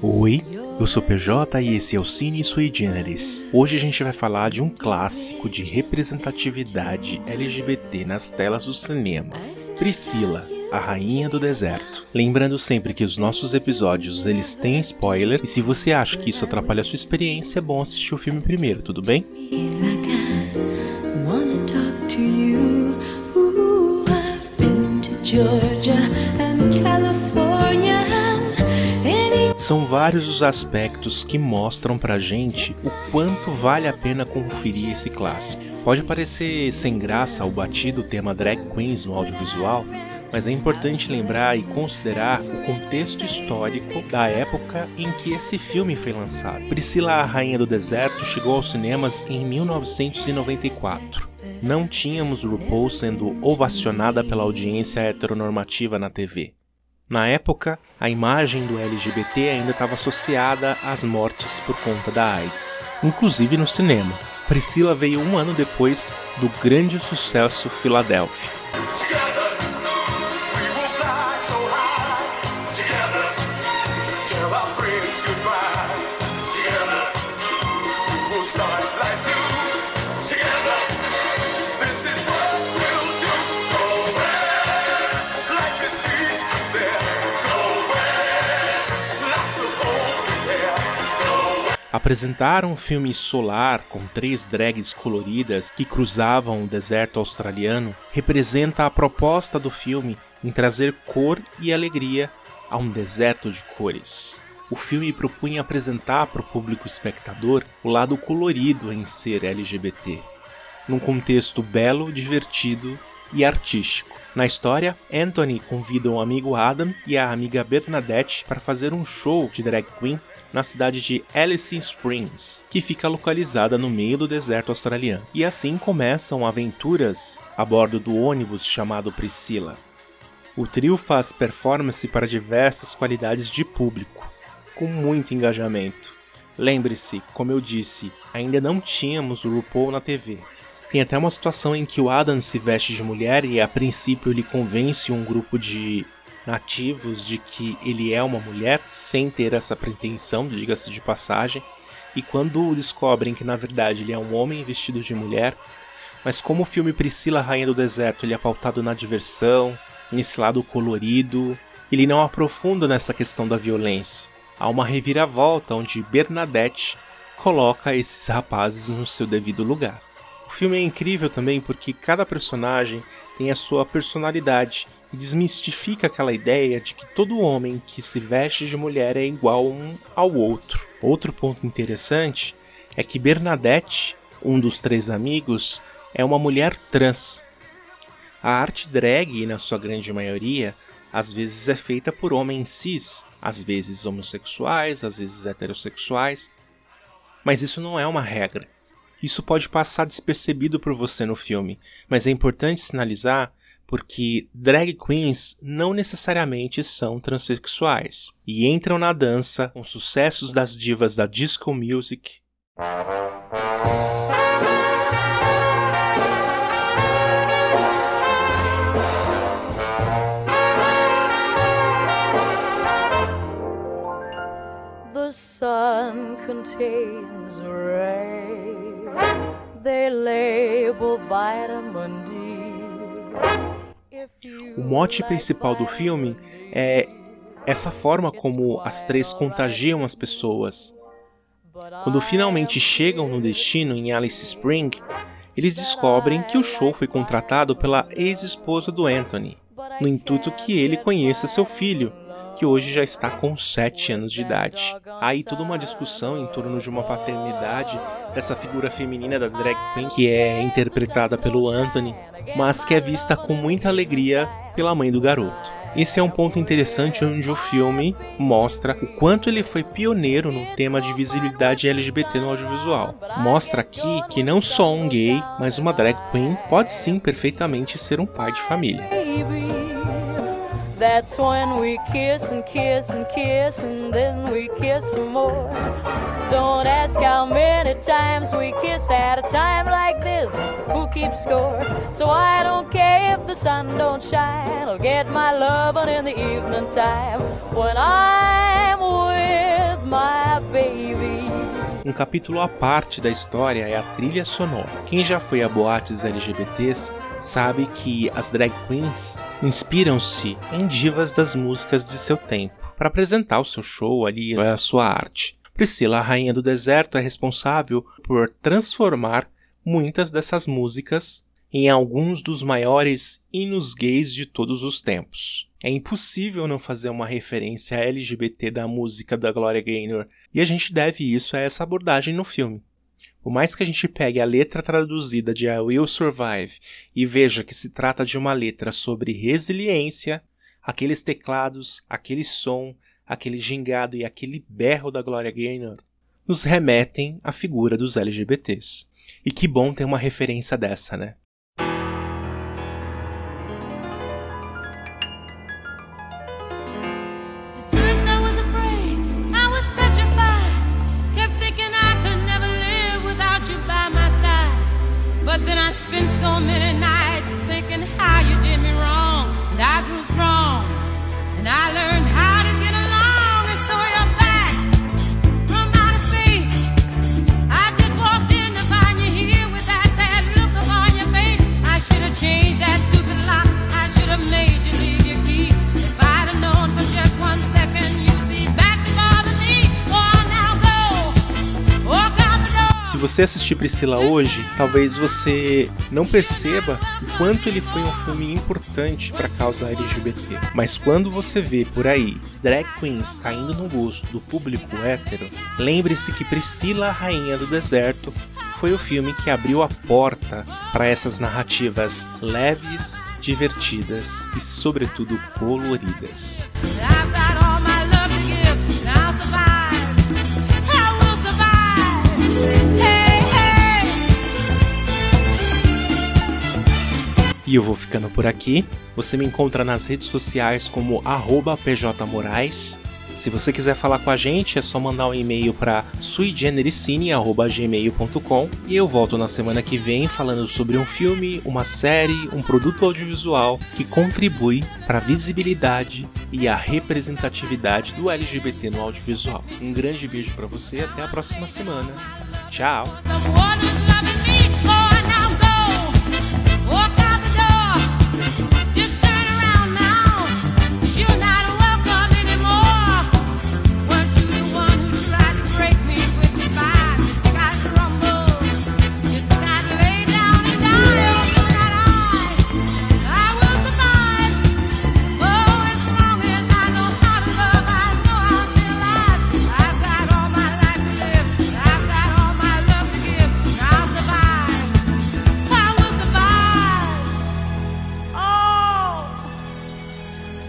Oi, eu sou PJ e esse é o Cine Sui Generis. Hoje a gente vai falar de um clássico de representatividade LGBT nas telas do cinema. Priscila, a Rainha do Deserto. Lembrando sempre que os nossos episódios eles têm spoiler e se você acha que isso atrapalha a sua experiência, é bom assistir o filme primeiro, tudo bem? São vários os aspectos que mostram pra gente o quanto vale a pena conferir esse clássico. Pode parecer sem graça o batido tema drag queens no audiovisual, mas é importante lembrar e considerar o contexto histórico da época em que esse filme foi lançado. Priscila, a Rainha do Deserto, chegou aos cinemas em 1994. Não tínhamos RuPaul sendo ovacionada pela audiência heteronormativa na TV. Na época, a imagem do LGBT ainda estava associada às mortes por conta da AIDS, inclusive no cinema. Priscila veio um ano depois do grande sucesso Philadelphia. Apresentaram um filme solar com três drags coloridas que cruzavam o deserto australiano representa a proposta do filme em trazer cor e alegria a um deserto de cores. O filme propunha apresentar para o público espectador o lado colorido em ser LGBT, num contexto belo, divertido e artístico. Na história, Anthony convida o amigo Adam e a amiga Bernadette para fazer um show de drag queen na cidade de Alice Springs, que fica localizada no meio do deserto australiano. E assim começam aventuras a bordo do ônibus chamado Priscilla. O trio faz performance para diversas qualidades de público, com muito engajamento. Lembre-se, como eu disse, ainda não tínhamos o RuPaul na TV. Tem até uma situação em que o Adam se veste de mulher e a princípio ele convence um grupo de nativos de que ele é uma mulher, sem ter essa pretensão, diga-se de passagem. E quando descobrem que na verdade ele é um homem vestido de mulher, mas como o filme Priscila Rainha do Deserto ele é pautado na diversão, nesse lado colorido, ele não aprofunda nessa questão da violência. Há uma reviravolta onde Bernadette coloca esses rapazes no seu devido lugar. O filme é incrível também porque cada personagem tem a sua personalidade e desmistifica aquela ideia de que todo homem que se veste de mulher é igual um ao outro. Outro ponto interessante é que Bernadette, um dos três amigos, é uma mulher trans. A arte drag, na sua grande maioria, às vezes é feita por homens cis, às vezes homossexuais, às vezes heterossexuais, mas isso não é uma regra. Isso pode passar despercebido por você no filme, mas é importante sinalizar porque drag queens não necessariamente são transexuais e entram na dança com sucessos das divas da disco music. Contains rays. They label vitamin D. O mote principal do filme é essa forma como as três contagiam as pessoas. Quando finalmente chegam no destino em Alice Spring, eles descobrem que o show foi contratado pela ex-esposa do Anthony, no intuito que ele conheça seu filho, que hoje já está com 7 anos de idade. Aí toda uma discussão em torno de uma paternidade dessa figura feminina da drag queen que é interpretada pelo Anthony, mas que é vista com muita alegria pela mãe do garoto. Esse é um ponto interessante onde o filme mostra o quanto ele foi pioneiro no tema de visibilidade LGBT no audiovisual. Mostra aqui que não só um gay, mas uma drag queen pode sim perfeitamente ser um pai de família. That's when we kiss and kiss and kiss and then we kiss some more. Don't ask how many times we kiss at a time like this. Who keeps score? So I don't care if the sun don't shine, I'll get my lovin' in the evening time when I'm with my baby. Um capítulo à parte da história é a trilha sonora. Quem já foi a boates LGBTs sabe que as drag queens inspiram-se em divas das músicas de seu tempo para apresentar o seu show ali, a sua arte. Priscila, a rainha do deserto, é responsável por transformar muitas dessas músicas em alguns dos maiores hinos gays de todos os tempos. É impossível não fazer uma referência LGBT da música da Gloria Gaynor, e a gente deve isso a essa abordagem no filme. Por mais que a gente pegue a letra traduzida de I Will Survive e veja que se trata de uma letra sobre resiliência, aqueles teclados, aquele som, aquele gingado e aquele berro da Gloria Gaynor nos remetem à figura dos LGBTs. E que bom ter uma referência dessa, né? Você assistir Priscila hoje, talvez você não perceba o quanto ele foi um filme importante para a causa LGBT. Mas quando você vê por aí drag queens caindo no gosto do público hétero, lembre-se que Priscila, a Rainha do Deserto, foi o filme que abriu a porta para essas narrativas leves, divertidas e, sobretudo, coloridas. I've E eu vou ficando por aqui. Você me encontra nas redes sociais como pjmorais. Se você quiser falar com a gente, é só mandar um e-mail para suigenericine.gmail.com e eu volto na semana que vem falando sobre um filme, uma série, um produto audiovisual que contribui para a visibilidade e a representatividade do LGBT no audiovisual. Um grande beijo para você e até a próxima semana. Tchau! Water